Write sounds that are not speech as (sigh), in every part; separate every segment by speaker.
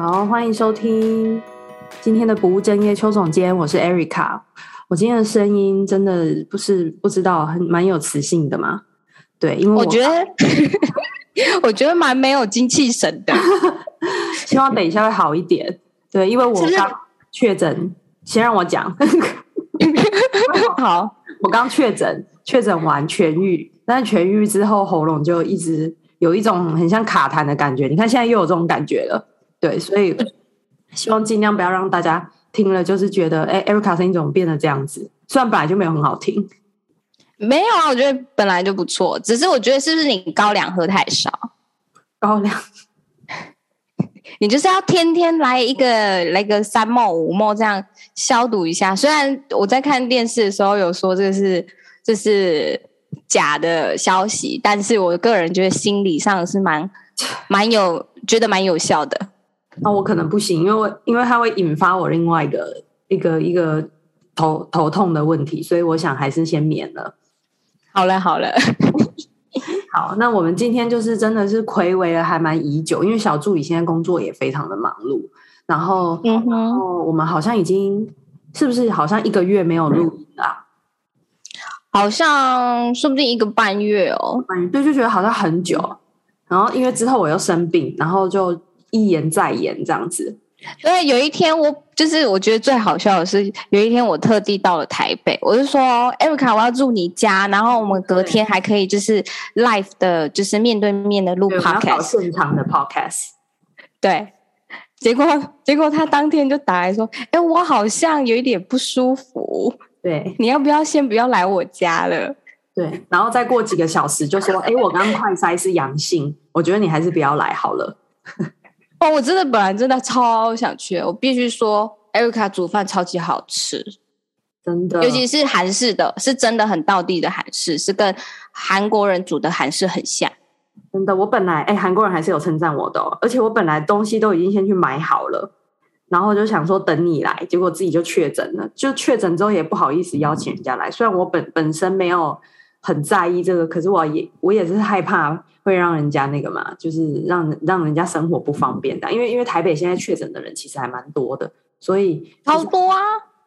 Speaker 1: 好，欢迎收听今天的不务正业邱总监，我是 Erica。我今天的声音真的不是不知道很蛮有磁性的嘛？对，因为我，
Speaker 2: 我觉得 (laughs) 我觉得蛮没有精气神的。(laughs)
Speaker 1: 希望等一下会好一点。对，因为我刚确诊，先让我讲。
Speaker 2: 好，(laughs)
Speaker 1: 我刚确诊，确诊完痊愈，但是痊愈之后喉咙就一直有一种很像卡痰的感觉。你看现在又有这种感觉了。对，所以 (laughs) 希望尽量不要让大家听了就是觉得，哎，Erica 声音怎么变得这样子？虽然本来就没有很好听，
Speaker 2: 没有啊，我觉得本来就不错，只是我觉得是不是你高粱喝太少？
Speaker 1: 高粱，(laughs)
Speaker 2: 你就是要天天来一个来个三冒五冒这样消毒一下。虽然我在看电视的时候有说这是这是假的消息，但是我个人觉得心理上是蛮蛮有觉得蛮有效的。
Speaker 1: 那我可能不行，因为我因为它会引发我另外一个一个一个头头痛的问题，所以我想还是先免了。
Speaker 2: 好了好了，(laughs)
Speaker 1: 好，那我们今天就是真的是暌违了还蛮已久，因为小助理现在工作也非常的忙碌，然后嗯哼，然后我们好像已经是不是好像一个月没有录音了？
Speaker 2: 好像说不定一个半月哦，
Speaker 1: 半月，对，就觉得好像很久。然后因为之后我又生病，然后就。一言再言这样子，
Speaker 2: 所以有一天我就是我觉得最好笑的是，有一天我特地到了台北，我就说，Erica，我要住你家，然后我们隔天还可以就是 live 的，就是面对面的录 podcast，
Speaker 1: 现场的 podcast。
Speaker 2: 对，结果结果他当天就打来说，哎，我好像有一点不舒服，
Speaker 1: 对，
Speaker 2: 你要不要先不要来我家了？
Speaker 1: 对，然后再过几个小时就说，哎，我刚刚快筛是阳性，我觉得你还是不要来好了。
Speaker 2: 哦，我真的本来真的超想去，我必须说，Erica 煮饭超级好吃，
Speaker 1: 真的，
Speaker 2: 尤其是韩式的，是真的很道地的韩式，是跟韩国人煮的韩式很像。
Speaker 1: 真的，我本来哎，韩国人还是有称赞我的哦，而且我本来东西都已经先去买好了，然后就想说等你来，结果自己就确诊了，就确诊之后也不好意思邀请人家来，虽然我本本身没有很在意这个，可是我也我也是害怕。会让人家那个嘛，就是让让人家生活不方便的，因为因为台北现在确诊的人其实还蛮多的，所以
Speaker 2: 好多啊，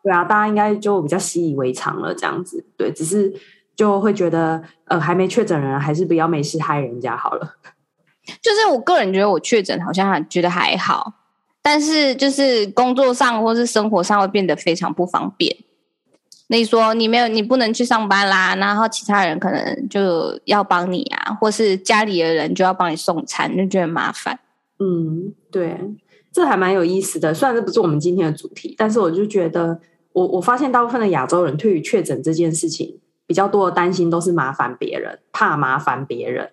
Speaker 1: 对啊，大家应该就比较习以为常了这样子，对，只是就会觉得呃，还没确诊的人还是不要没事害人家好了。(laughs)
Speaker 2: 就是我个人觉得我确诊好像还觉得还好，但是就是工作上或是生活上会变得非常不方便。你说你没有，你不能去上班啦，然后其他人可能就要帮你啊，或是家里的人就要帮你送餐，就觉得麻烦。
Speaker 1: 嗯，对，这还蛮有意思的。虽然这不是我们今天的主题，但是我就觉得，我我发现大部分的亚洲人对于确诊这件事情比较多的担心都是麻烦别人，怕麻烦别人。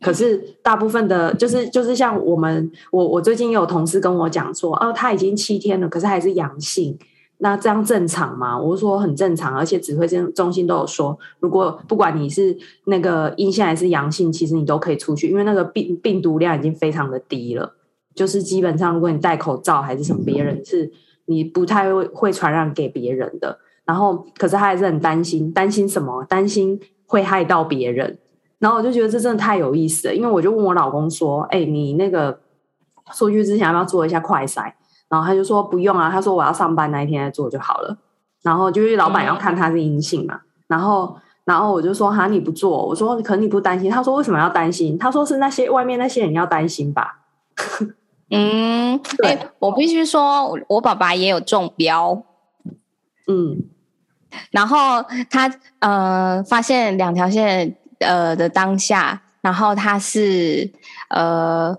Speaker 1: 可是大部分的，就是就是像我们，我我最近有同事跟我讲说，哦，他已经七天了，可是还是阳性。那这样正常吗？我说很正常，而且指挥中心都有说，如果不管你是那个阴性还是阳性，其实你都可以出去，因为那个病病毒量已经非常的低了。就是基本上，如果你戴口罩还是什么，别人是你不太会会传染给别人的。然后，可是他还是很担心，担心什么？担心会害到别人。然后我就觉得这真的太有意思了，因为我就问我老公说：“哎，你那个出去之前要不要做一下快筛？”然后他就说不用啊，他说我要上班那一天再做就好了。然后就是老板要看他是阴性嘛。嗯、然后，然后我就说哈，你不做，我说可能你不担心。他说为什么要担心？他说是那些外面那些人要担心吧。
Speaker 2: 嗯，(laughs) 对，我必须说，我爸爸也有中标。
Speaker 1: 嗯，
Speaker 2: 然后他呃发现两条线呃的当下，然后他是呃。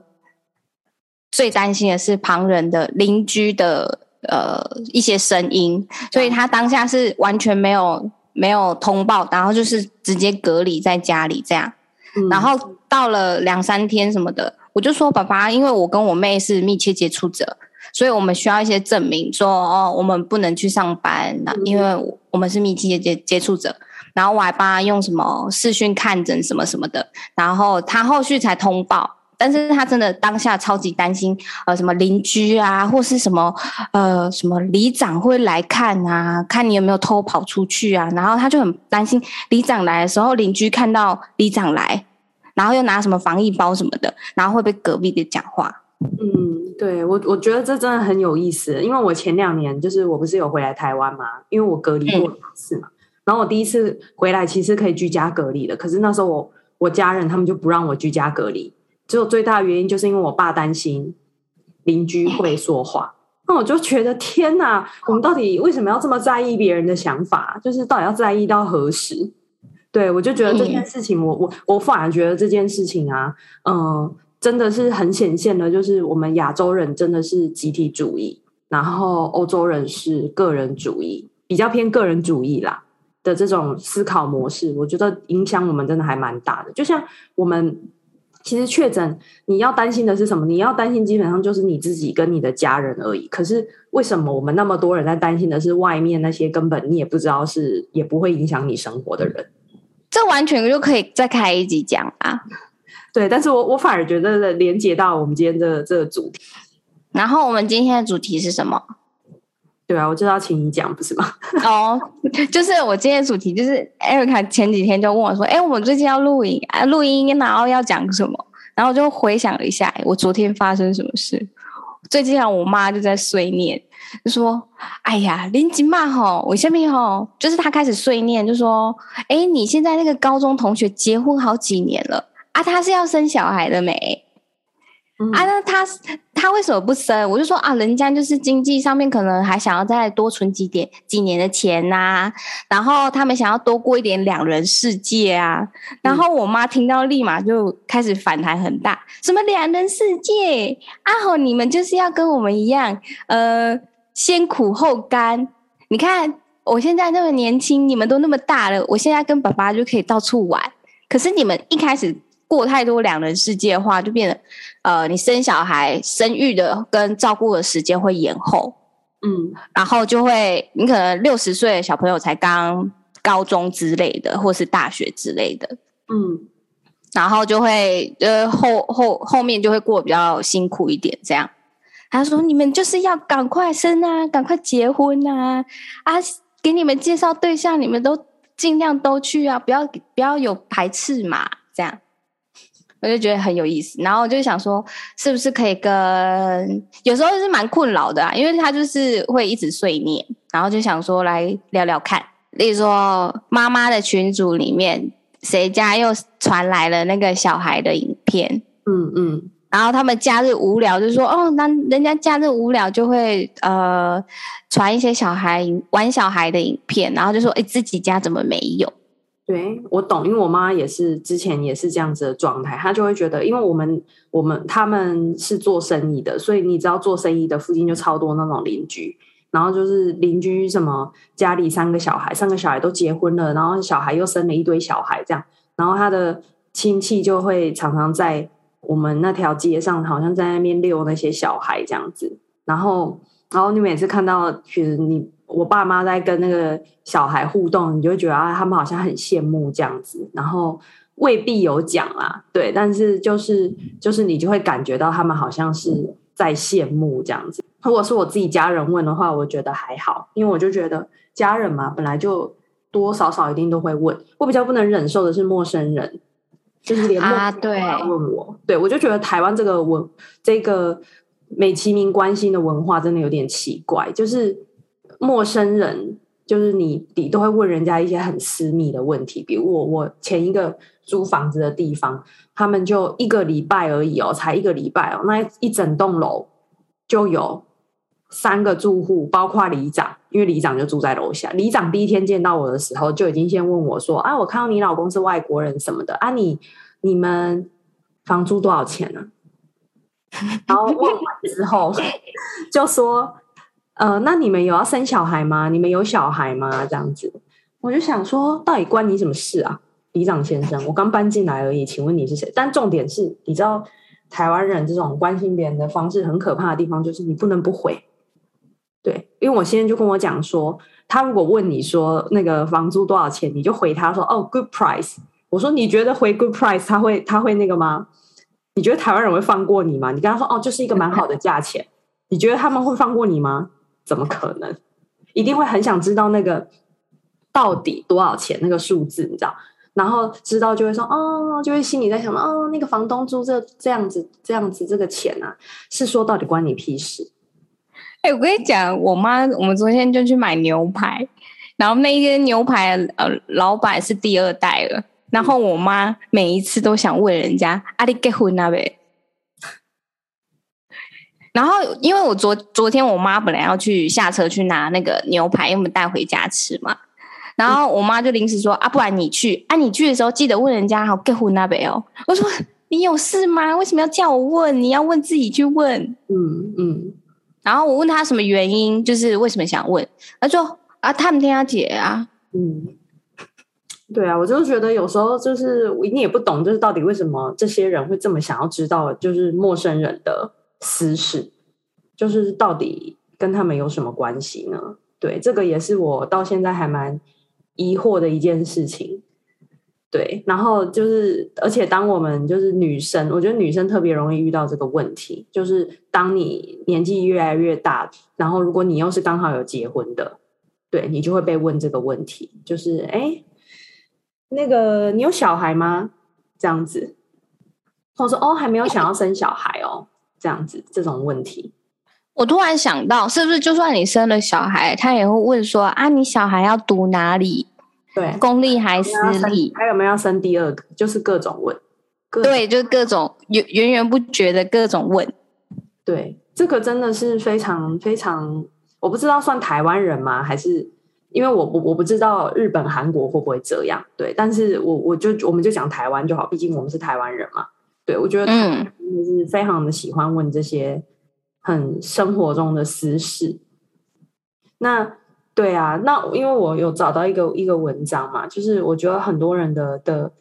Speaker 2: 最担心的是旁人的邻居的呃一些声音，所以他当下是完全没有没有通报，然后就是直接隔离在家里这样。嗯、然后到了两三天什么的，我就说爸爸，因为我跟我妹是密切接触者，所以我们需要一些证明说，说哦我们不能去上班，那因为我们是密切接接触者。然后我还帮他用什么视讯看诊什么什么的，然后他后续才通报。但是他真的当下超级担心，呃，什么邻居啊，或是什么，呃，什么里长会来看啊，看你有没有偷跑出去啊，然后他就很担心里长来的时候，邻居看到里长来，然后又拿什么防疫包什么的，然后会被隔壁的讲话。
Speaker 1: 嗯，对我我觉得这真的很有意思，因为我前两年就是我不是有回来台湾嘛，因为我隔离过两次嘛，然后我第一次回来其实可以居家隔离的，可是那时候我我家人他们就不让我居家隔离，只有最大的原因就是因为我爸担心邻居会说话，那我就觉得天哪，我们到底为什么要这么在意别人的想法？就是到底要在意到何时？对我就觉得这件事情我，我我我反而觉得这件事情啊，嗯、呃。真的是很显现的，就是我们亚洲人真的是集体主义，然后欧洲人是个人主义，比较偏个人主义啦的这种思考模式，我觉得影响我们真的还蛮大的。就像我们其实确诊，你要担心的是什么？你要担心基本上就是你自己跟你的家人而已。可是为什么我们那么多人在担心的是外面那些根本你也不知道是也不会影响你生活的人？
Speaker 2: 这完全就可以再开一集讲啊。
Speaker 1: 对，但是我我反而觉得连接到我们今天的这个主题。
Speaker 2: 然后我们今天的主题是什么？
Speaker 1: 对啊，我就要请你讲，不是吗？(laughs)
Speaker 2: 哦，就是我今天的主题，就是 Erica 前几天就问我说：“哎，我们最近要录影啊，录音，然后要讲什么？”然后我就回想了一下，我昨天发生什么事。最近啊，我妈就在碎念，就说：“哎呀，林吉妈吼，我下面吼，就是她开始碎念，就说：‘哎，你现在那个高中同学结婚好几年了。’”啊，他是要生小孩的没？嗯、啊，那他他为什么不生？我就说啊，人家就是经济上面可能还想要再多存几点几年的钱呐、啊，然后他们想要多过一点两人世界啊。然后我妈听到立马就开始反弹很大，什么两人世界？啊吼，你们就是要跟我们一样，呃，先苦后甘。你看我现在那么年轻，你们都那么大了，我现在跟爸爸就可以到处玩。可是你们一开始。过太多两人世界的话，就变得，呃，你生小孩、生育的跟照顾的时间会延后，嗯，然后就会，你可能六十岁的小朋友才刚高中之类的，或是大学之类的，嗯，然后就会，呃，后后后面就会过比较辛苦一点，这样。他说：“你们就是要赶快生啊，赶快结婚啊，啊，给你们介绍对象，你们都尽量都去啊，不要不要有排斥嘛，这样。”我就觉得很有意思，然后我就想说，是不是可以跟有时候是蛮困扰的啊，因为他就是会一直碎念，然后就想说来聊聊看。例如说，妈妈的群组里面，谁家又传来了那个小孩的影片？嗯嗯，然后他们假日无聊，就说哦，那人家假日无聊就会呃传一些小孩玩小孩的影片，然后就说，哎，自己家怎么没有？
Speaker 1: 对，我懂，因为我妈也是之前也是这样子的状态，她就会觉得，因为我们我们他们是做生意的，所以你知道做生意的附近就超多那种邻居，然后就是邻居什么家里三个小孩，三个小孩都结婚了，然后小孩又生了一堆小孩这样，然后他的亲戚就会常常在我们那条街上，好像在那边遛那些小孩这样子，然后然后你每次看到，其实你。我爸妈在跟那个小孩互动，你就觉得啊，他们好像很羡慕这样子，然后未必有讲啦，对，但是就是就是你就会感觉到他们好像是在羡慕这样子。如果是我自己家人问的话，我觉得还好，因为我就觉得家人嘛，本来就多少少一定都会问。我比较不能忍受的是陌生人，就是连陌生人都问我，啊、对，对我就觉得台湾这个文这个美其名关心的文化真的有点奇怪，就是。陌生人就是你，你都会问人家一些很私密的问题。比如我，我前一个租房子的地方，他们就一个礼拜而已哦，才一个礼拜哦，那一整栋楼就有三个住户，包括里长，因为里长就住在楼下。里长第一天见到我的时候，就已经先问我说：“啊，我看到你老公是外国人什么的啊你，你们房租多少钱呢？”然后问完之后 (laughs) 就说。呃，那你们有要生小孩吗？你们有小孩吗？这样子，我就想说，到底关你什么事啊，里长先生？我刚搬进来而已，请问你是谁？但重点是，你知道台湾人这种关心别人的方式很可怕的地方，就是你不能不回。对，因为我先生就跟我讲说，他如果问你说那个房租多少钱，你就回他说哦，good price。我说你觉得回 good price 他会他会那个吗？你觉得台湾人会放过你吗？你跟他说哦，就是一个蛮好的价钱，你觉得他们会放过你吗？怎么可能？一定会很想知道那个到底多少钱那个数字，你知道？然后知道就会说哦，就会心里在想哦，那个房东租这这样子这样子这个钱啊，是说到底关你屁事？
Speaker 2: 哎、我跟你讲，我妈我们昨天就去买牛排，然后那一间牛排呃老板是第二代了，然后我妈每一次都想问人家啊，你结婚了没？然后因为我昨昨天我妈本来要去下车去拿那个牛排，因为我们带回家吃嘛。然后我妈就临时说：“啊，不然你去啊！你去的时候记得问人家好结婚那边哦。”我说：“你有事吗？为什么要叫我问？你要问自己去问。嗯”
Speaker 1: 嗯嗯。
Speaker 2: 然后我问他什么原因，就是为什么想问？他说：“啊，他们听他姐啊。”
Speaker 1: 嗯，对啊，我就觉得有时候就是你也不懂，就是到底为什么这些人会这么想要知道，就是陌生人的私事，就是到底跟他们有什么关系呢？对，这个也是我到现在还蛮。疑惑的一件事情，对，然后就是，而且当我们就是女生，我觉得女生特别容易遇到这个问题，就是当你年纪越来越大，然后如果你又是刚好有结婚的，对，你就会被问这个问题，就是，哎，那个你有小孩吗？这样子，或者说，哦，还没有想要生小孩哦，这样子，这种问题。
Speaker 2: 我突然想到，是不是就算你生了小孩，他也会问说啊，你小孩要读哪里？
Speaker 1: 对，
Speaker 2: 公立还是私立？
Speaker 1: 还有没有要生第二个？就是各种问，
Speaker 2: 对，就是各种源源源不绝的各种问。
Speaker 1: 对，这个真的是非常非常，我不知道算台湾人吗？还是因为我我我不知道日本、韩国会不会这样？对，但是我我就我们就讲台湾就好，毕竟我们是台湾人嘛。对，我觉得嗯，就是非常的喜欢问这些。很生活中的私事，那对啊，那因为我有找到一个一个文章嘛，就是我觉得很多人的的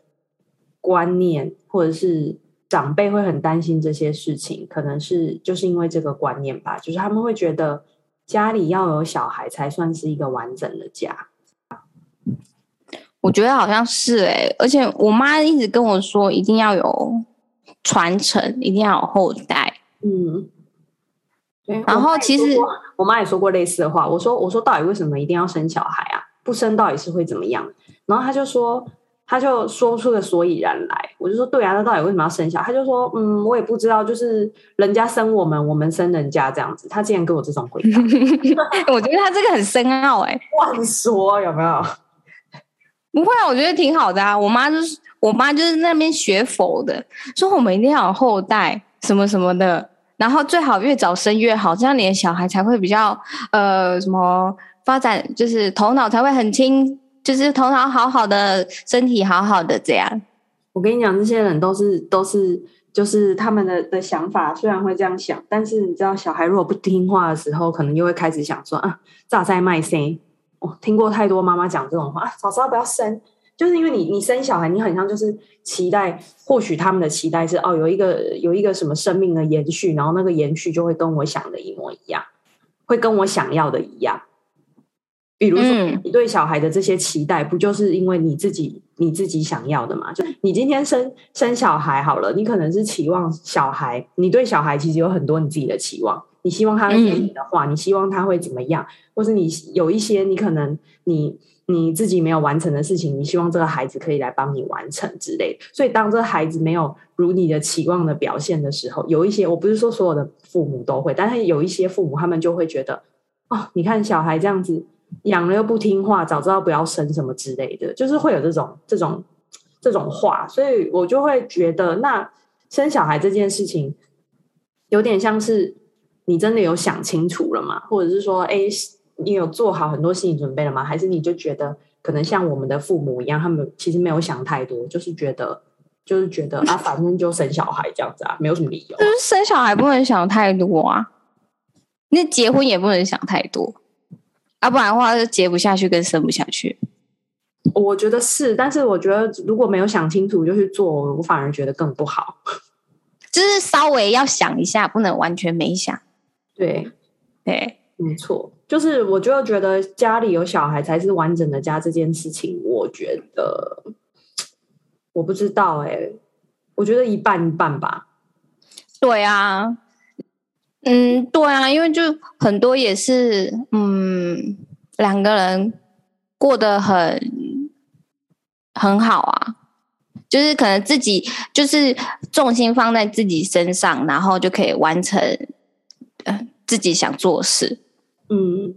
Speaker 1: 观念或者是长辈会很担心这些事情，可能是就是因为这个观念吧，就是他们会觉得家里要有小孩才算是一个完整的家。
Speaker 2: 我觉得好像是哎、欸，而且我妈一直跟我说，一定要有传承，一定要有后代，嗯。然后其实
Speaker 1: 我妈也说过类似的话，我说我说到底为什么一定要生小孩啊？不生到底是会怎么样？然后她就说他就说出个所以然来，我就说对啊，那到底为什么要生小孩？他就说嗯，我也不知道，就是人家生我们，我们生人家这样子。他竟然给我这种回答，(laughs)
Speaker 2: 我觉得他这个很深奥哎、欸，(laughs)
Speaker 1: 乱说有没有？
Speaker 2: 不会啊，我觉得挺好的啊。我妈就是我妈就是那边学佛的，说我们一定要有后代什么什么的。然后最好越早生越好，这样你的小孩才会比较呃什么发展，就是头脑才会很清，就是头脑好好的，身体好好的这样。
Speaker 1: 我跟你讲，这些人都是都是就是他们的的想法，虽然会这样想，但是你知道，小孩如果不听话的时候，可能又会开始想说啊，咋在卖生？我听过太多妈妈讲这种话，啊，早知道不要生。就是因为你，你生小孩，你很像就是期待，或许他们的期待是哦，有一个有一个什么生命的延续，然后那个延续就会跟我想的一模一样，会跟我想要的一样。比如说，你对小孩的这些期待，不就是因为你自己你自己想要的吗？就你今天生生小孩好了，你可能是期望小孩，你对小孩其实有很多你自己的期望，你希望他会听你的话，你希望他会怎么样，或是你有一些你可能你。你自己没有完成的事情，你希望这个孩子可以来帮你完成之类的。所以，当这个孩子没有如你的期望的表现的时候，有一些我不是说所有的父母都会，但是有一些父母他们就会觉得，哦，你看小孩这样子养了又不听话，早知道不要生什么之类的，就是会有这种这种这种话。所以我就会觉得，那生小孩这件事情有点像是你真的有想清楚了吗？或者是说，哎。你有做好很多心理准备了吗？还是你就觉得可能像我们的父母一样，他们其实没有想太多，就是觉得就是觉得啊，反正就生小孩这样子啊，没有什么理由。
Speaker 2: 就是生小孩不能想太多啊，那结婚也不能想太多，啊，不然的话就结不下去，跟生不下去。
Speaker 1: 我觉得是，但是我觉得如果没有想清楚就去做，我反而觉得更不好。(laughs)
Speaker 2: 就是稍微要想一下，不能完全没想。
Speaker 1: 对，
Speaker 2: 对，
Speaker 1: 没错。就是我就觉得家里有小孩才是完整的家这件事情，我觉得我不知道哎、欸，我觉得一半一半吧。
Speaker 2: 对啊，嗯，对啊，因为就很多也是，嗯，两个人过得很很好啊，就是可能自己就是重心放在自己身上，然后就可以完成呃自己想做的事。
Speaker 1: 嗯。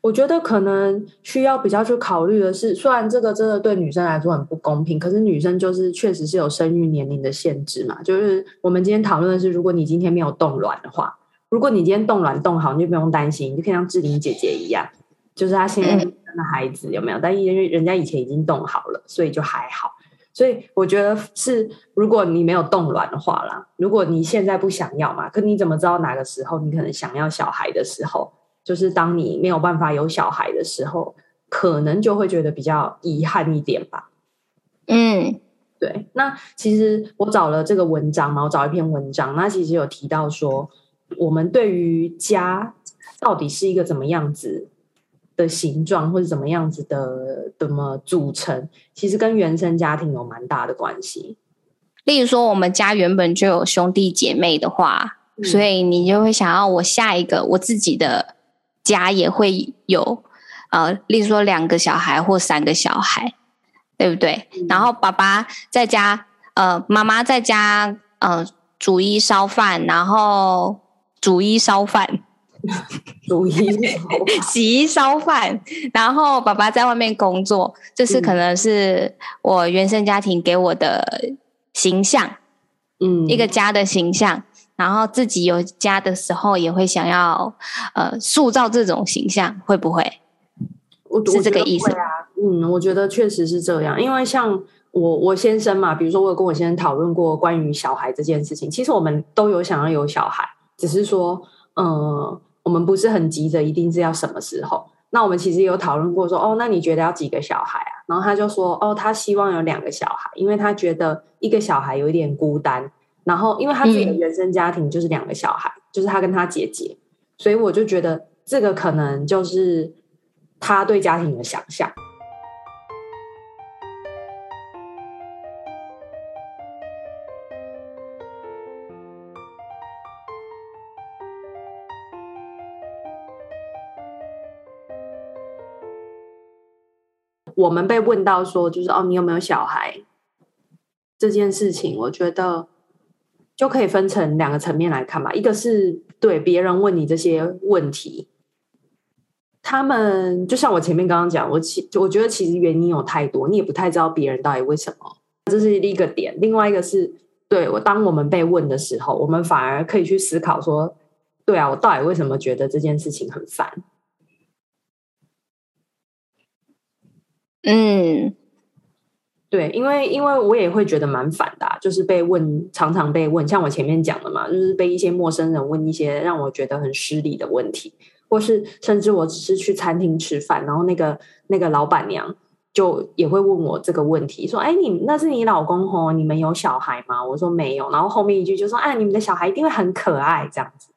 Speaker 1: 我觉得可能需要比较去考虑的是，虽然这个真的对女生来说很不公平，可是女生就是确实是有生育年龄的限制嘛。就是我们今天讨论的是，如果你今天没有冻卵的话，如果你今天冻卵冻好，你就不用担心，你就可以像志玲姐姐一样，就是她现在生的孩子有没有？但因为人家以前已经冻好了，所以就还好。所以我觉得是，如果你没有冻卵的话啦，如果你现在不想要嘛，可你怎么知道哪个时候你可能想要小孩的时候？就是当你没有办法有小孩的时候，可能就会觉得比较遗憾一点吧。
Speaker 2: 嗯，
Speaker 1: 对。那其实我找了这个文章嘛，我找一篇文章，那其实有提到说，我们对于家到底是一个怎么样子的形状，或者怎么样子的怎么组成，其实跟原生家庭有蛮大的关系。
Speaker 2: 例如说，我们家原本就有兄弟姐妹的话，嗯，所以你就会想要我下一个我自己的。家也会有，呃，例如说两个小孩或三个小孩，对不对？嗯、然后爸爸在家，呃，妈妈在家，呃，煮一烧饭，然后煮一烧饭，(laughs)
Speaker 1: 煮衣 (laughs)
Speaker 2: 洗衣烧饭，然后爸爸在外面工作，这是可能是我原生家庭给我的形象，嗯，一个家的形象。然后自己有家的时候，也会想要呃塑造这种形象，会不会？
Speaker 1: 我是这个意思啊。嗯，我觉得确实是这样。因为像我我先生嘛，比如说我有跟我先生讨论过关于小孩这件事情。其实我们都有想要有小孩，只是说，嗯、呃，我们不是很急着一定是要什么时候。那我们其实有讨论过说，哦，那你觉得要几个小孩啊？然后他就说，哦，他希望有两个小孩，因为他觉得一个小孩有一点孤单。然后，因为他自己的原生家庭就是两个小孩，嗯，就是他跟他姐姐，所以我就觉得这个可能就是他对家庭的想象。我们被问到说，就是哦，你有没有小孩这件事情，我觉得。就可以分成两个层面来看吧，一个是对别人问你这些问题，他们就像我前面刚刚讲，我其我觉得其实原因有太多，你也不太知道别人到底为什么，这是一个点。另外一个是，对，我当我们被问的时候，我们反而可以去思考说，对啊，我到底为什么觉得这件事情很烦？
Speaker 2: 嗯。
Speaker 1: 对，因为因为我也会觉得蛮烦的，就是被问，常常被问，像我前面讲的嘛，就是被一些陌生人问一些让我觉得很失礼的问题，或是甚至我只是去餐厅吃饭，然后那个那个老板娘就也会问我这个问题，说：“哎，你那是你老公哦？你们有小孩吗？”我说没有，然后后面一句就说：“哎，你们的小孩一定会很可爱，这样子。”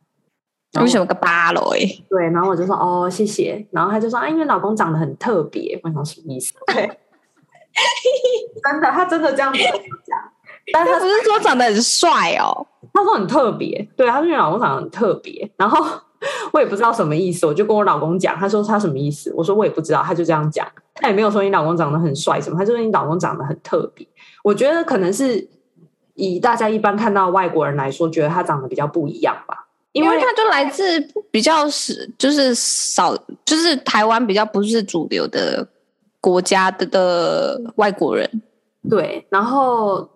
Speaker 2: 为什么个巴罗？
Speaker 1: 对，然后我就说：“哦，谢谢。”然后他就说：“啊，因为老公长得很特别。”我想什么意思？(laughs) 对。真的，他真的这样子讲，但他不是说长得很帅哦，他说很特别，对，他说你老公长得很特别，然后我也不知道什么意思，我就跟我老公讲，他说他什么意思，我说我也不知道，他就这样讲，他也没有说你老公长得很帅什么，他就说你老公长得很特别，我觉得可能是以大家一般看到外国人来说，觉得他长得比较不一样吧，
Speaker 2: 因为他就来自比较是就是少，就是台湾比较不是主流的。国家的的外国人，
Speaker 1: 对，然后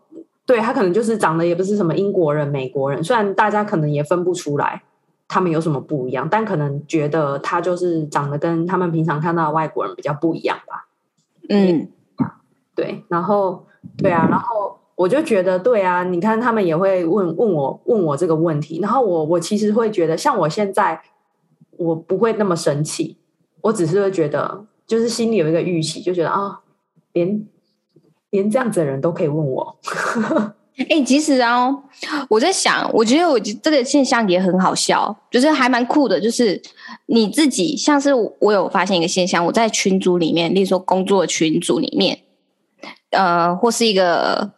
Speaker 1: 对他可能就是长得也不是什么英国人、美国人，虽然大家可能也分不出来他们有什么不一样，但可能觉得他就是长得跟他们平常看到的外国人比较不一样吧。
Speaker 2: 嗯，
Speaker 1: 对，然后对啊，然后我就觉得对啊，你看他们也会问问我问我这个问题，然后我我其实会觉得，像我现在我不会那么生气，我只是会觉得。就是心里有一个预期，就觉得啊、哦，连连这样子的人都可以问我。
Speaker 2: 哎、其实啊，我在想，我觉得我这个现象也很好笑，就是还蛮酷的。就是你自己，像是我有发现一个现象，我在群组里面，例如说工作群组里面，呃，或是一个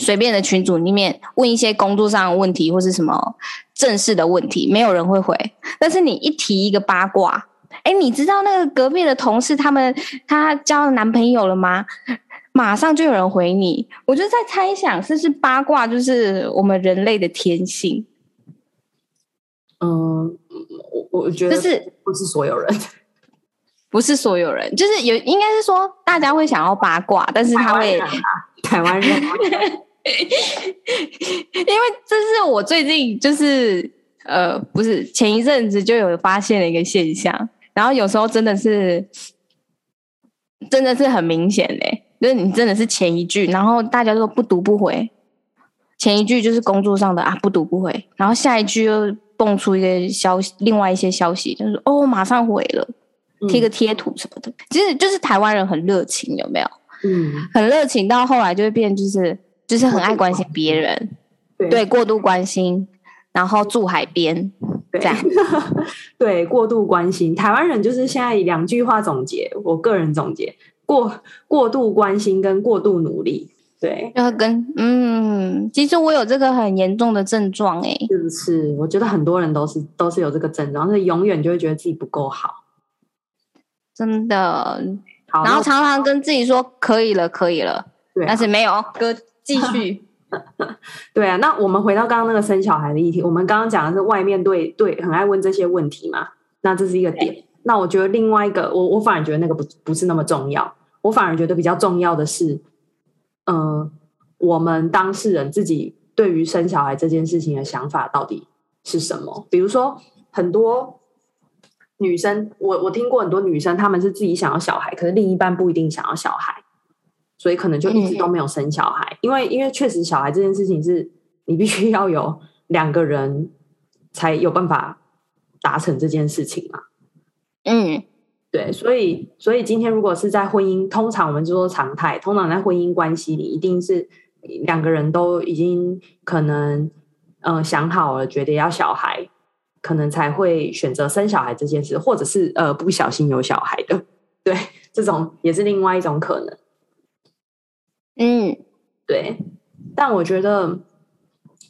Speaker 2: 随便的群组里面，问一些工作上的问题，或是什么正式的问题，没有人会回。但是你一提一个八卦。哎，你知道那个隔壁的同事他们他交了男朋友了吗？马上就有人回你。我就在猜想，是不是八卦就是我们人类的天性？
Speaker 1: 嗯，我我觉得就是不是所有人，
Speaker 2: 不是所有人，就是有应该是说大家会想要八卦，但是他会
Speaker 1: 台湾人，(laughs) (laughs)
Speaker 2: 因为这是我最近就是呃，不是前一阵子就有发现了一个现象，然后有时候真的是真的是很明显嘞，就是你真的是前一句，然后大家都不读不回，前一句就是工作上的啊，不读不回，然后下一句又。蹦出一个消息，另外一些消息就是哦，马上回了，贴个贴图什么的。嗯、其实就是台湾人很热情，有没有？嗯，很热情，到后来就会变，就是就是很爱关心别人，对，对，过度关心，然后住海边，
Speaker 1: 对
Speaker 2: 这样，(laughs)
Speaker 1: 对，过度关心。台湾人就是现在两句话总结，我个人总结：过过度关心跟过度努力。对，
Speaker 2: 要跟嗯，其实我有这个很严重的症状哎，
Speaker 1: 是不是？我觉得很多人都是都是有这个症状，是永远就会觉得自己不够好，
Speaker 2: 真的。然后常常跟自己说可以了，可以了，对啊，但是没有，哥继续。(laughs)
Speaker 1: 对啊，那我们回到刚刚那个生小孩的议题，我们刚刚讲的是外面对对很爱问这些问题嘛，那这是一个点。那我觉得另外一个，我我反而觉得那个不不是那么重要，我反而觉得比较重要的是。嗯、呃，我们当事人自己对于生小孩这件事情的想法到底是什么？比如说，很多女生，我我听过很多女生，她们是自己想要小孩，可是另一半不一定想要小孩，所以可能就一直都没有生小孩。嗯、因为因为确实小孩这件事情是你必须要有两个人才有办法达成这件事情嘛。嗯。对，所以所以今天如果是在婚姻，通常我们就说常态，通常在婚姻关系里，一定是两个人都已经可能嗯、呃、想好了，觉得要小孩，可能才会选择生小孩这件事，或者是呃不小心有小孩的，对，这种也是另外一种可能。嗯，对，但我觉得，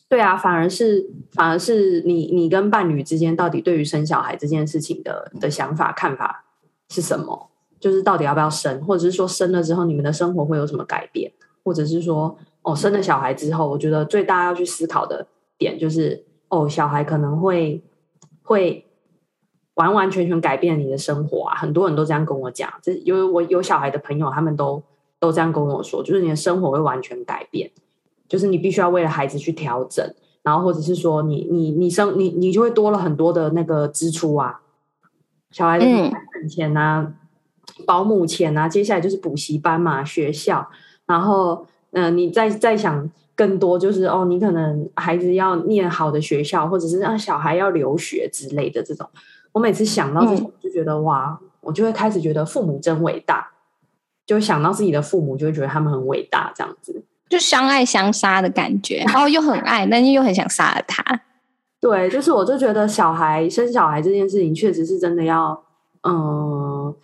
Speaker 1: 对啊，反而是反而是你你跟伴侣之间到底对于生小孩这件事情的的想法看法。是什么？就是到底要不要生，或者是说生了之后你们的生活会有什么改变，或者是说哦，生了小孩之后，我觉得最大要去思考的点就是哦，小孩可能会会完完全全改变你的生活啊！很多人都这样跟我讲，就是有我有小孩的朋友，他们都都这样跟我说，就是你的生活会完全改变，就是你必须要为了孩子去调整，然后或者是说你你你生你你就会多了很多的那个支出啊。小孩的钱啊，嗯、保姆钱啊，接下来就是补习班嘛，学校，然后嗯、呃，你再再想更多，就是哦，你可能孩子要念好的学校，或者是让小孩要留学之类的这种。我每次想到这种，就觉得、嗯、哇，我就会开始觉得父母真伟大，就想到自己的父母，就会觉得他们很伟大，这样子，
Speaker 2: 就相爱相杀的感觉，然后又很爱，但是又很想杀了他。(laughs)
Speaker 1: 对，就是我就觉得小孩生小孩这件事情，确实是真的要，嗯，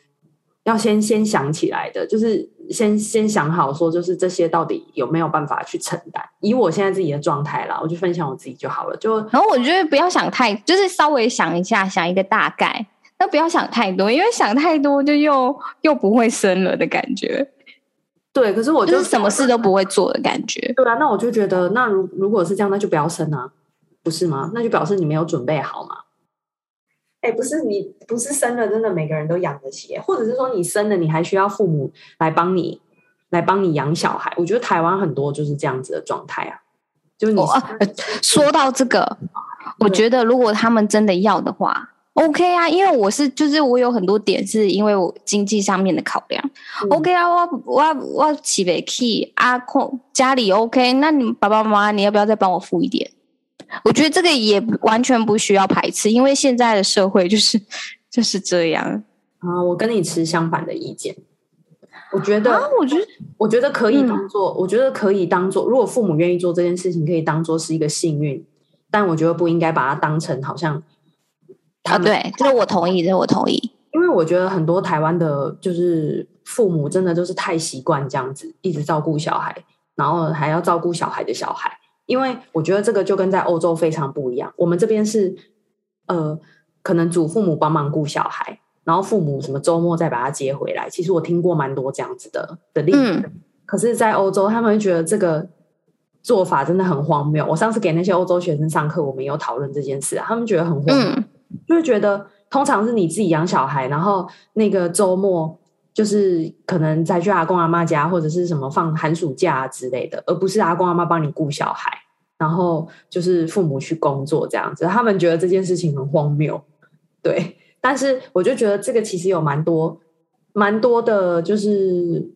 Speaker 1: 要先先想起来的，就是先先想好说，就是这些到底有没有办法去承担。以我现在自己的状态啦，我就分享我自己就好了。就
Speaker 2: 然后我觉得不要想太，就是稍微想一下，想一个大概，但不要想太多，因为想太多就又又不会生了的感觉。
Speaker 1: 对，可是我就，
Speaker 2: 就是什么事都不会做的感觉。
Speaker 1: 对啊，那我就觉得，那如如果是这样，那就不要生啊。不是吗？那就表示你没有准备好嘛。哎，不是你不是生了，真的每个人都养得起，或者是说你生了，你还需要父母来帮你来帮你养小孩。我觉得台湾很多就是这样子的状态啊。就是你、哦啊、
Speaker 2: 说到这个，我觉得如果他们真的要的话，OK 啊，因为我是就是我有很多点是因为我经济上面的考量。嗯、OK 啊，我我我起不起啊，空家里 OK，那你爸爸妈妈你要不要再帮我付一点？我觉得这个也完全不需要排斥，因为现在的社会就是就是这样
Speaker 1: 啊。我跟你持相反的意见。我觉得，
Speaker 2: 啊、我觉得，
Speaker 1: 我觉得可以当做，嗯、我觉得可以当做，如果父母愿意做这件事情，可以当做是一个幸运。但我觉得不应该把它当成好像
Speaker 2: 啊，对，这个我同意，这个我同意。
Speaker 1: 因为我觉得很多台湾的，就是父母真的就是太习惯这样子，一直照顾小孩，然后还要照顾小孩的小孩。因为我觉得这个就跟在欧洲非常不一样。我们这边是，呃，可能祖父母帮忙顾小孩，然后父母什么周末再把他接回来。其实我听过蛮多这样子的的例子。嗯、可是，在欧洲，他们会觉得这个做法真的很荒谬。我上次给那些欧洲学生上课，我们有讨论这件事啊，他们觉得很荒谬，嗯、就是觉得通常是你自己养小孩，然后那个周末就是可能再去阿公阿妈家，或者是什么放寒暑假之类的，而不是阿公阿妈帮你顾小孩，然后就是父母去工作这样子。他们觉得这件事情很荒谬，对。但是我就觉得这个其实有蛮多蛮多的，就是。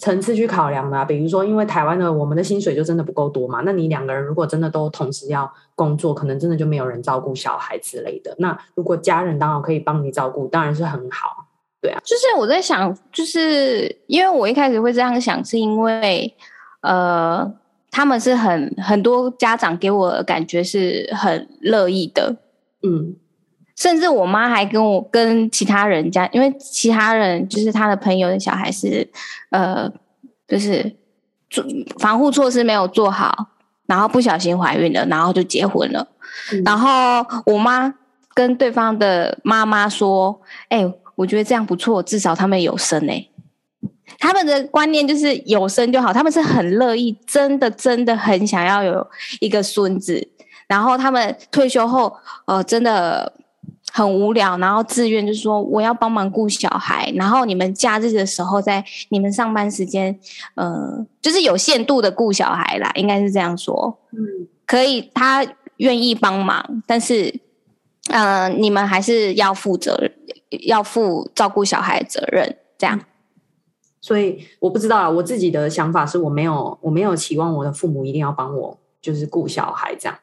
Speaker 1: 层次去考量的啊，比如说，因为台湾的我们的薪水就真的不够多嘛，那你两个人如果真的都同时要工作，可能真的就没有人照顾小孩之类的。那如果家人刚好可以帮你照顾，当然是很好，对啊。
Speaker 2: 就是我在想，就是因为我一开始会这样想，是因为呃，他们是很很多家长给我的感觉是很乐意的，
Speaker 1: 嗯。
Speaker 2: 甚至我妈还跟我跟其他人家，因为其他人就是他的朋友的小孩是，呃，就是做防护措施没有做好，然后不小心怀孕了，然后就结婚了。嗯、然后我妈跟对方的妈妈说：“哎、欸，我觉得这样不错，至少他们有生哎、欸。他们的观念就是有生就好，他们是很乐意，真的真的很想要有一个孙子。然后他们退休后，呃，真的。”很无聊，然后自愿就是说我要帮忙顾小孩，然后你们假日的时候在你们上班时间，呃，就是有限度的顾小孩啦，应该是这样说。嗯，可以，他愿意帮忙，但是，呃，你们还是要负责，要负照顾小孩的责任，这样。
Speaker 1: 所以我不知道啊，我自己的想法是我没有，我没有期望我的父母一定要帮我，就是顾小孩这样。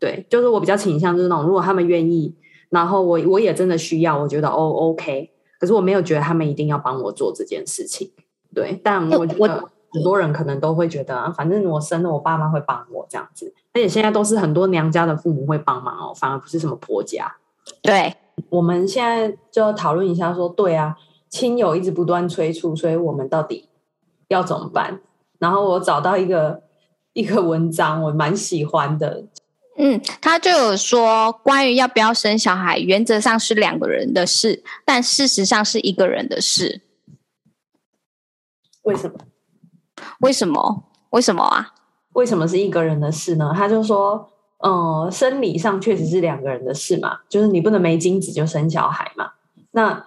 Speaker 1: 对，就是我比较倾向就是那种，如果他们愿意。然后我我也真的需要，我觉得哦 OK，可是我没有觉得他们一定要帮我做这件事情，对。但我觉得很多人可能都会觉得，啊，反正我生了，我爸妈会帮我这样子。而且现在都是很多娘家的父母会帮忙哦，反而不是什么婆家。
Speaker 2: 对，
Speaker 1: 我们现在就要讨论一下说，说对啊，亲友一直不断催促，所以我们到底要怎么办？然后我找到一个一个文章，我蛮喜欢的。
Speaker 2: 嗯，他就有说，关于要不要生小孩，原则上是两个人的事，但事实上是一个人的事。
Speaker 1: 为什么？
Speaker 2: 为什么？为什么啊？
Speaker 1: 为什么是一个人的事呢？他就说，嗯，生理上确实是两个人的事嘛，就是你不能没精子就生小孩嘛。那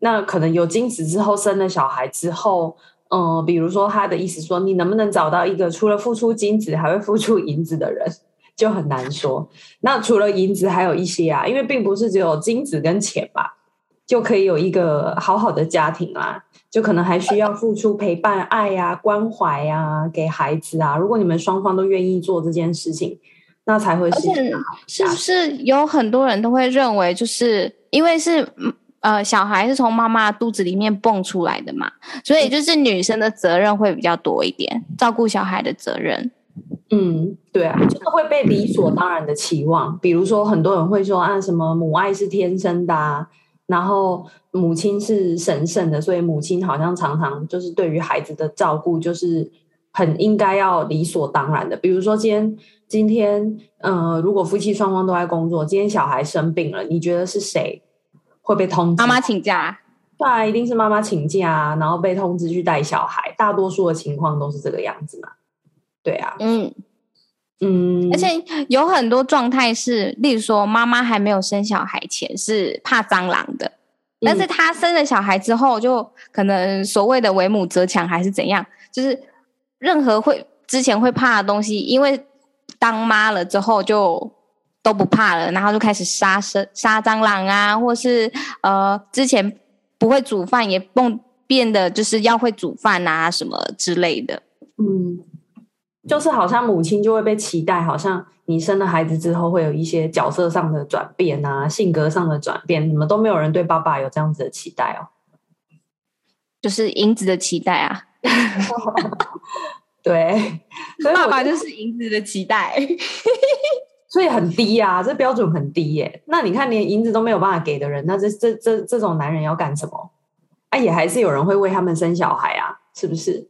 Speaker 1: 那可能有精子之后生了小孩之后，嗯，比如说他的意思说，你能不能找到一个除了付出精子还会付出银子的人？就很难说。那除了银子，还有一些啊，因为并不是只有金子跟钱吧，就可以有一个好好的家庭啊。就可能还需要付出陪伴、爱呀、啊、关怀呀、啊，给孩子啊。如果你们双方都愿意做这件事情，那才会是。
Speaker 2: 是不是有很多人都会认为，就是因为是呃，小孩是从妈妈肚子里面蹦出来的嘛，所以就是女生的责任会比较多一点，照顾小孩的责任。
Speaker 1: 嗯，对啊，就是会被理所当然的期望。比如说，很多人会说啊，什么母爱是天生的啊，然后母亲是神圣的，所以母亲好像常常就是对于孩子的照顾，就是很应该要理所当然的。比如说，今天今天，呃，如果夫妻双方都在工作，今天小孩生病了，你觉得是谁会被通知？
Speaker 2: 妈妈请假？
Speaker 1: 对啊，一定是妈妈请假，然后被通知去带小孩。大多数的情况都是这个样子嘛。对啊，嗯。嗯，
Speaker 2: 而且有很多状态是，例如说妈妈还没有生小孩前是怕蟑螂的，嗯、但是她生了小孩之后，就可能所谓的为母则强还是怎样，就是任何会之前会怕的东西，因为当妈了之后就都不怕了，然后就开始杀生杀蟑螂啊，或是呃之前不会煮饭也蹦变得就是要会煮饭啊什么之类的，嗯。
Speaker 1: 就是好像母亲就会被期待，好像你生了孩子之后会有一些角色上的转变啊，性格上的转变，怎么都没有人对爸爸有这样子的期待哦，
Speaker 2: 就是银子的期待啊，(laughs)
Speaker 1: 对，
Speaker 2: 所以爸爸就是银子的期待，
Speaker 1: 所以很低啊，这标准很低耶。那你看，连银子都没有办法给的人，那这这这这种男人要干什么？啊，也还是有人会为他们生小孩啊，是不是？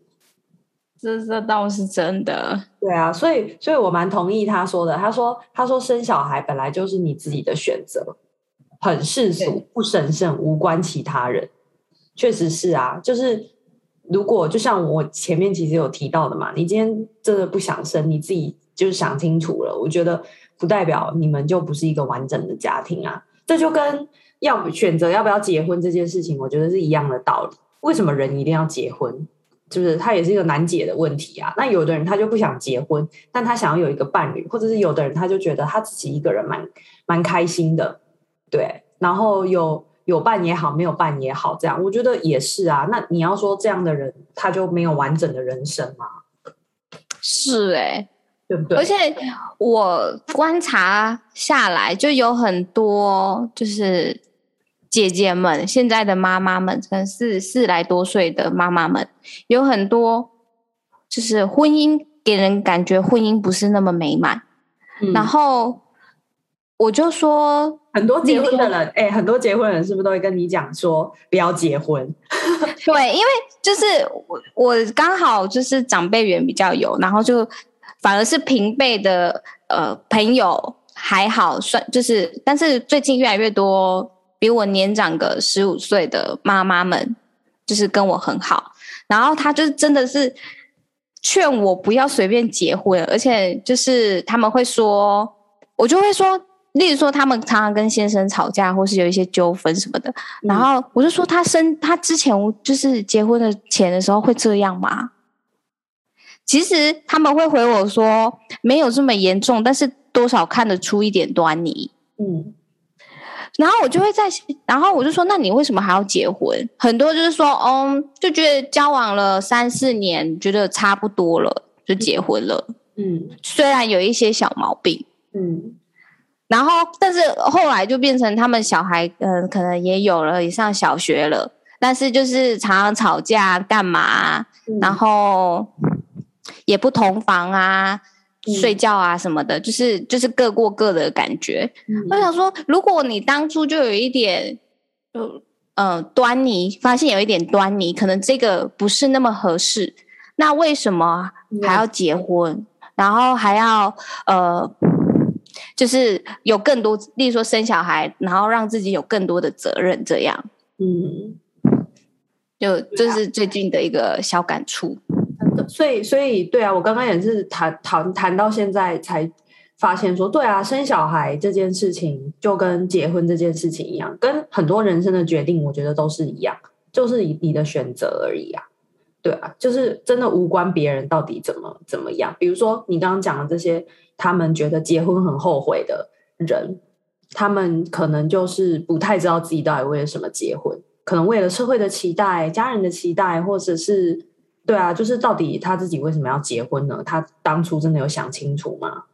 Speaker 2: 这这倒是真的，
Speaker 1: 对啊，所以所以我蛮同意他说的。他说他说生小孩本来就是你自己的选择，很世俗，不神圣，无关其他人。确实是啊，就是如果就像我前面其实有提到的嘛，你今天真的不想生，你自己就是想清楚了。我觉得不代表你们就不是一个完整的家庭啊。这就跟要选择要不要结婚这件事情，我觉得是一样的道理。为什么人一定要结婚？就是他也是一个难解的问题啊。那有的人他就不想结婚，但他想要有一个伴侣，或者是有的人他就觉得他自己一个人蛮蛮开心的，对。然后有。有伴也好，没有伴也好，这样我觉得也是啊。那你要说这样的人，他就没有完整的人生吗？
Speaker 2: 是哎、欸，
Speaker 1: 对不对？
Speaker 2: 而且我观察下来，就有很多就是姐姐们，现在的妈妈们，可能是四来多岁的妈妈们，有很多就是婚姻给人感觉婚姻不是那么美满，嗯、然后。我就说，
Speaker 1: 很多结婚的人，哎、欸，很多结婚的人是不是都会跟你讲说不要结婚？(laughs) (laughs)
Speaker 2: 对，因为就是我我刚好就是长辈缘比较有，然后就反而是平辈的呃朋友还好算，就是但是最近越来越多比我年长个十五岁的妈妈们，就是跟我很好，然后她就是真的是劝我不要随便结婚，而且就是他们会说，我就会说。例如说，他们常常跟先生吵架，或是有一些纠纷什么的，嗯、然后我就说，他生他之前就是结婚的前的时候会这样吗？其实他们会回我说，没有这么严重，但是多少看得出一点端倪。嗯，然后我就会在，然后我就说，那你为什么还要结婚？很多就是说，哦，就觉得交往了三四年，觉得差不多了，就结婚了。嗯，虽然有一些小毛病。嗯。然后，但是后来就变成他们小孩，嗯、呃，可能也有了，也上小学了。但是就是常常吵架，干嘛？嗯、然后也不同房啊，嗯、睡觉啊什么的，就是就是各过各的感觉。嗯、我想说，如果你当初就有一点，嗯、呃、端倪，发现有一点端倪，可能这个不是那么合适，那为什么还要结婚？嗯、然后还要呃？就是有更多，例如说生小孩，然后让自己有更多的责任，这样，嗯，就这是最近的一个小感触。
Speaker 1: 所以，所以，对啊，我刚刚也是谈谈谈到现在才发现说，对啊，生小孩这件事情就跟结婚这件事情一样，跟很多人生的决定，我觉得都是一样，就是你的选择而已啊。对啊，就是真的无关别人到底怎么怎么样。比如说你刚刚讲的这些，他们觉得结婚很后悔的人，他们可能就是不太知道自己到底为了什么结婚，可能为了社会的期待、家人的期待，或者是对啊，就是到底他自己为什么要结婚呢？他当初真的有想清楚吗？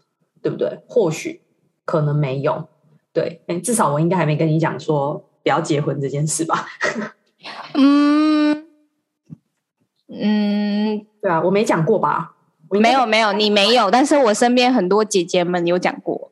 Speaker 1: 对不对？或许可能没有。对，哎，至少我应该还没跟你讲说不要结婚这件事吧？嗯。
Speaker 2: 嗯，
Speaker 1: 对啊，我没讲过吧？
Speaker 2: 没有没有，你没有，但是我身边很多姐姐们有讲过。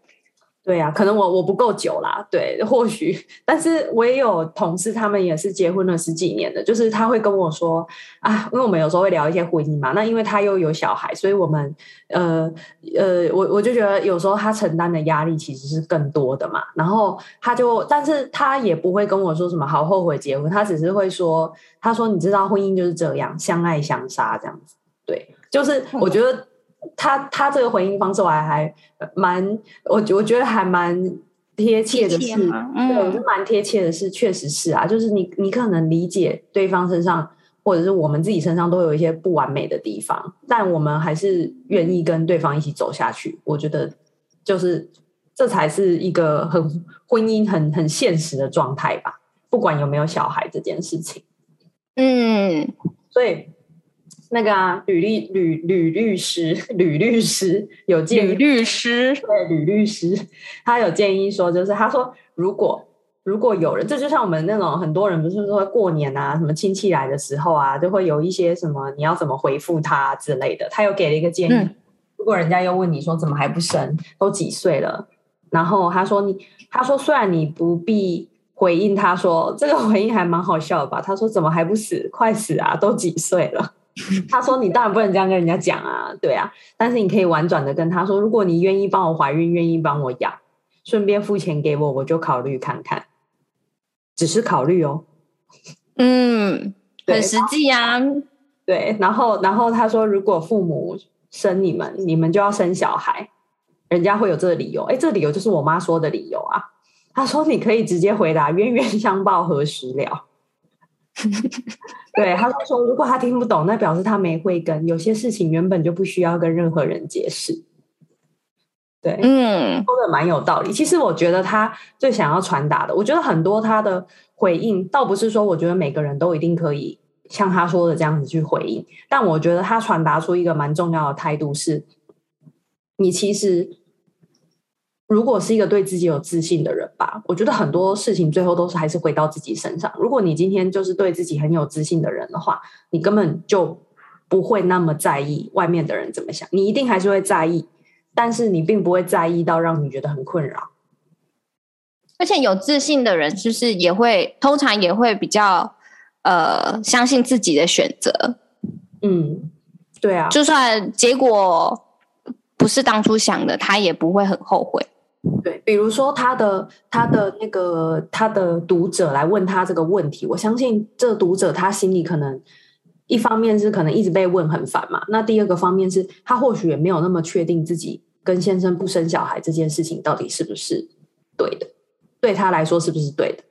Speaker 1: 对啊，可能我我不够久啦，对，或许，但是我也有同事，他们也是结婚了十几年的，就是他会跟我说啊，因为我们有时候会聊一些婚姻嘛，那因为他又有小孩，所以我们呃呃，我我就觉得有时候他承担的压力其实是更多的嘛，然后他就，但是他也不会跟我说什么好后悔结婚，他只是会说，他说你知道婚姻就是这样，相爱相杀这样子，对，就是我觉得。他他这个回应方式我还还蛮我我觉得还蛮贴切的是，嗯、对，我觉得蛮贴切的是，确实是啊，就是你你可能理解对方身上或者是我们自己身上都有一些不完美的地方，但我们还是愿意跟对方一起走下去。我觉得就是这才是一个很婚姻很很现实的状态吧，不管有没有小孩这件事情。嗯，所以。那个啊，吕律吕吕律师，吕律师有建议，
Speaker 2: 吕律师
Speaker 1: 对吕律师，他有建议说，就是他说，如果如果有人，这就像我们那种很多人不是说过年啊，什么亲戚来的时候啊，就会有一些什么你要怎么回复他之类的。他又给了一个建议，嗯、如果人家又问你说怎么还不生，都几岁了？然后他说你，他说虽然你不必回应，他说这个回应还蛮好笑的吧？他说怎么还不死？快死啊！都几岁了？(laughs) 他说：“你当然不能这样跟人家讲啊，对啊。但是你可以婉转的跟他说，如果你愿意帮我怀孕，愿意帮我养，顺便付钱给我，我就考虑看看。只是考虑哦。
Speaker 2: 嗯，很实际啊。
Speaker 1: 对，然后然后他说，如果父母生你们，你们就要生小孩，人家会有这个理由。哎，这个理由就是我妈说的理由啊。他说你可以直接回答“冤冤相报何时了”。(laughs) 对，他就说，如果他听不懂，那表示他没慧根。有些事情原本就不需要跟任何人解释。对，嗯，说的蛮有道理。其实我觉得他最想要传达的，我觉得很多他的回应，倒不是说我觉得每个人都一定可以像他说的这样子去回应，但我觉得他传达出一个蛮重要的态度是，你其实如果是一个对自己有自信的人吧，我觉得很多事情最后都是还是回到自己身上。如果你今天就是对自己很有自信的人的话，你根本就不会那么在意外面的人怎么想，你一定还是会在意。但是你并不会在意到让你觉得很困扰，
Speaker 2: 而且有自信的人就是也会通常也会比较呃相信自己的选择。
Speaker 1: 嗯，对啊，
Speaker 2: 就算结果不是当初想的，他也不会很后悔。
Speaker 1: 对，比如说他的他的那个他的读者来问他这个问题，我相信这读者他心里可能。一方面是可能一直被问很烦嘛，那第二个方面是他或许也没有那么确定自己跟先生不生小孩这件事情到底是不是对的，对他来说是不是对的？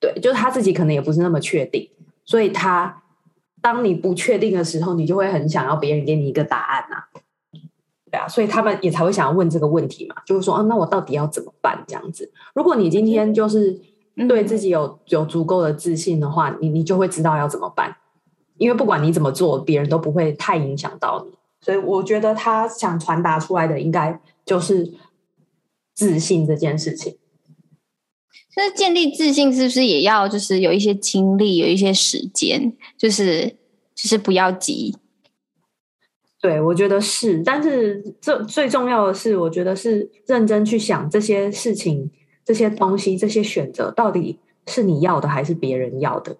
Speaker 1: 对，就是他自己可能也不是那么确定，所以他当你不确定的时候，你就会很想要别人给你一个答案呐，对啊，所以他们也才会想要问这个问题嘛，就是说啊，那我到底要怎么办？这样子，如果你今天就是对自己有有足够的自信的话，你你就会知道要怎么办。因为不管你怎么做，别人都不会太影响到你，所以我觉得他想传达出来的应该就是自信这件事情。
Speaker 2: 那建立自信是不是也要就是有一些经历，有一些时间，就是就是不要急。
Speaker 1: 对，我觉得是，但是这最重要的是，我觉得是认真去想这些事情、这些东西、这些选择到底是你要的还是别人要的。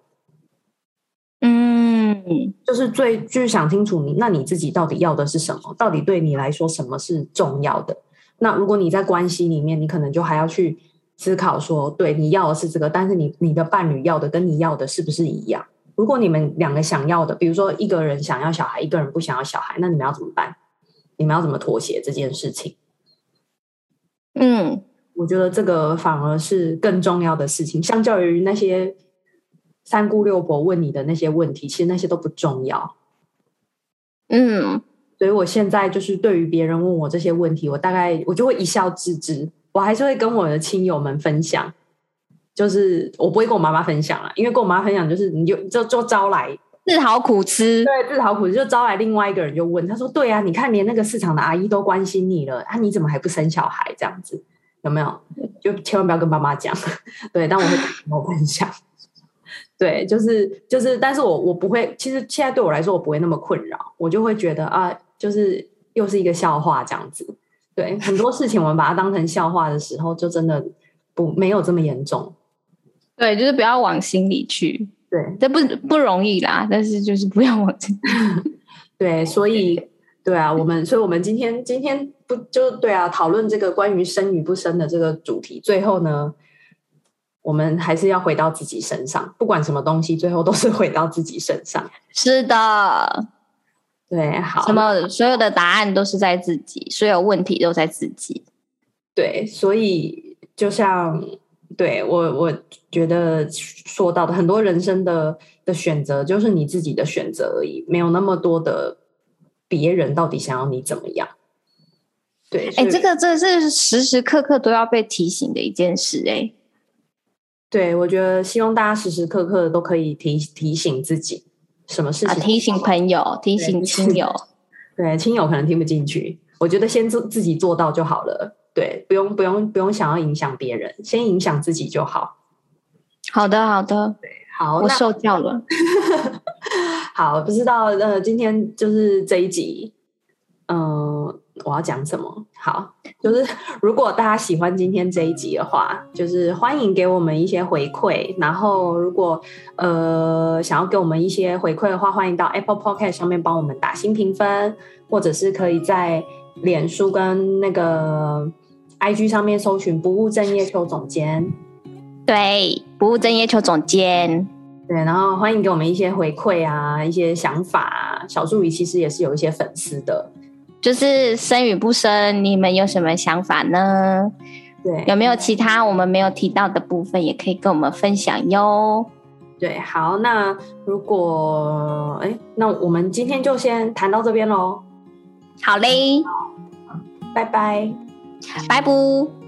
Speaker 1: 嗯，就是最就是想清楚你，那你自己到底要的是什么？到底对你来说什么是重要的？那如果你在关系里面，你可能就还要去思考说，对，你要的是这个，但是你你的伴侣要的跟你要的是不是一样？如果你们两个想要的，比如说一个人想要小孩，一个人不想要小孩，那你们要怎么办？你们要怎么妥协这件事情？嗯，我觉得这个反而是更重要的事情，相较于那些。三姑六婆问你的那些问题，其实那些都不重要。嗯，所以我现在就是对于别人问我这些问题，我大概我就会一笑置之。我还是会跟我的亲友们分享，就是我不会跟我妈妈分享了，因为跟我妈分享就是你就就就招来
Speaker 2: 自讨苦吃。
Speaker 1: 对，自讨苦吃就招来另外一个人就问他说：“对啊，你看连那个市场的阿姨都关心你了，啊，你怎么还不生小孩？这样子有没有？就千万不要跟妈妈讲。(laughs) 对，但我会跟我分享。(laughs) ”对，就是就是，但是我我不会，其实现在对我来说，我不会那么困扰，我就会觉得啊，就是又是一个笑话这样子。对，很多事情我们把它当成笑话的时候，就真的不没有这么严重。
Speaker 2: 对，就是不要往心里去。
Speaker 1: 对，
Speaker 2: 这不不容易啦，但是就是不要往心里。(laughs)
Speaker 1: 对，所以对啊，我们所以我们今天今天不就对啊，讨论这个关于生与不生的这个主题，最后呢，我们还是要回到自己身上，不管什么东西，最后都是回到自己身上。(laughs)
Speaker 2: 是的，
Speaker 1: 对，好，
Speaker 2: 什么所有的答案都是在自己，所有问题都在自己。
Speaker 1: 对，所以就像对我，我觉得说到的很多人生的的选择，就是你自己的选择而已，没有那么多的别人到底想要你怎么样。对，
Speaker 2: 哎，这个这是时时刻刻都要被提醒的一件事，哎。
Speaker 1: 对，我觉得希望大家时时刻刻都可以提提醒自己，什么事情？啊，
Speaker 2: 提醒朋友，提醒亲友。(laughs)
Speaker 1: 对，亲友可能听不进去。我觉得先做自己做到就好了。对，不用不用不用想要影响别人，先影响自己就好。
Speaker 2: 好的，好的。
Speaker 1: 对，好，
Speaker 2: 我受教了。(laughs)
Speaker 1: 好，不知道呃，今天就是这一集，嗯、呃。我要讲什么？好，就是 (laughs) 如果大家喜欢今天这一集的话，就是欢迎给我们一些回馈。然后，如果呃想要给我们一些回馈的话，欢迎到 Apple Podcast 上面帮我们打新评分，或者是可以在脸书跟那个 IG 上面搜寻“不务正业邱总监”。
Speaker 2: 对，不务正业邱总监。
Speaker 1: 对，然后欢迎给我们一些回馈啊，一些想法啊。小助理其实也是有一些粉丝的，
Speaker 2: 就是生与不生，你们有什么想法呢？
Speaker 1: 对，
Speaker 2: 有没有其他我们没有提到的部分，也可以跟我们分享哟。
Speaker 1: 对，好，那如果哎，那我们今天就先谈到这边喽。
Speaker 2: 好嘞，
Speaker 1: 拜拜，
Speaker 2: 拜拜。